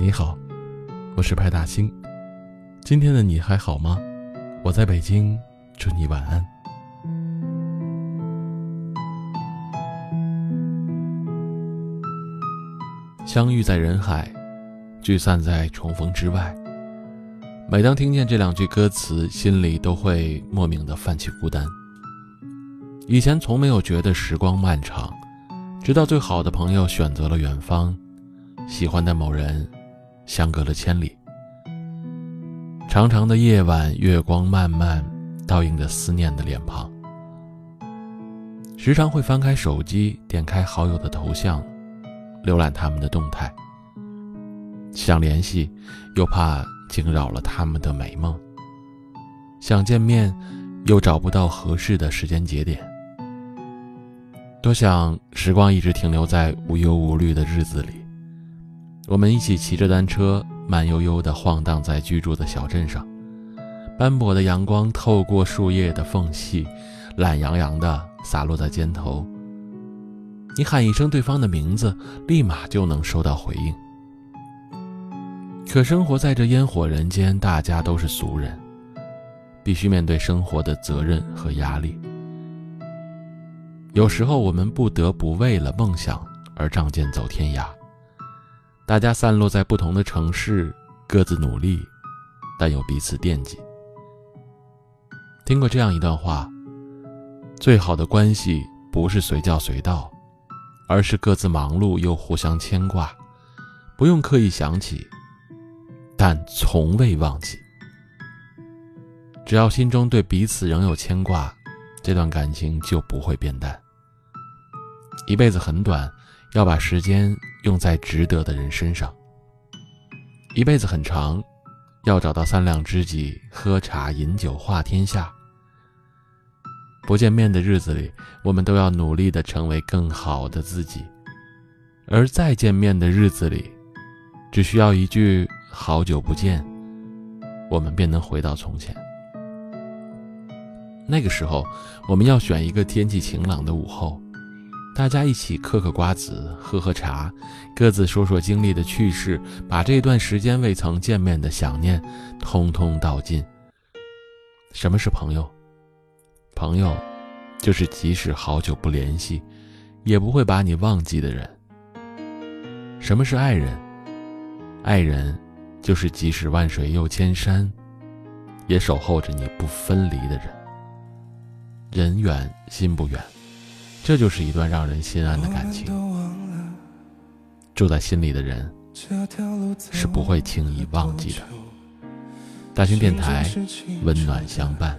你好，我是派大星。今天的你还好吗？我在北京，祝你晚安。相遇在人海，聚散在重逢之外。每当听见这两句歌词，心里都会莫名的泛起孤单。以前从没有觉得时光漫长，直到最好的朋友选择了远方，喜欢的某人相隔了千里。长长的夜晚，月光慢慢，倒映着思念的脸庞。时常会翻开手机，点开好友的头像。浏览他们的动态，想联系，又怕惊扰了他们的美梦；想见面，又找不到合适的时间节点。多想时光一直停留在无忧无虑的日子里，我们一起骑着单车，慢悠悠地晃荡在居住的小镇上，斑驳的阳光透过树叶的缝隙，懒洋洋地洒落在肩头。你喊一声对方的名字，立马就能收到回应。可生活在这烟火人间，大家都是俗人，必须面对生活的责任和压力。有时候我们不得不为了梦想而仗剑走天涯。大家散落在不同的城市，各自努力，但又彼此惦记。听过这样一段话：最好的关系不是随叫随到。而是各自忙碌又互相牵挂，不用刻意想起，但从未忘记。只要心中对彼此仍有牵挂，这段感情就不会变淡。一辈子很短，要把时间用在值得的人身上；一辈子很长，要找到三两知己，喝茶饮酒话天下。不见面的日子里，我们都要努力的成为更好的自己；而再见面的日子里，只需要一句“好久不见”，我们便能回到从前。那个时候，我们要选一个天气晴朗的午后，大家一起嗑嗑瓜子，喝喝茶，各自说说经历的趣事，把这段时间未曾见面的想念，通通道尽。什么是朋友？朋友，就是即使好久不联系，也不会把你忘记的人。什么是爱人？爱人，就是即使万水又千山，也守候着你不分离的人。人远心不远，这就是一段让人心安的感情。住在心里的人，是不会轻易忘记的。大型电台，温暖相伴。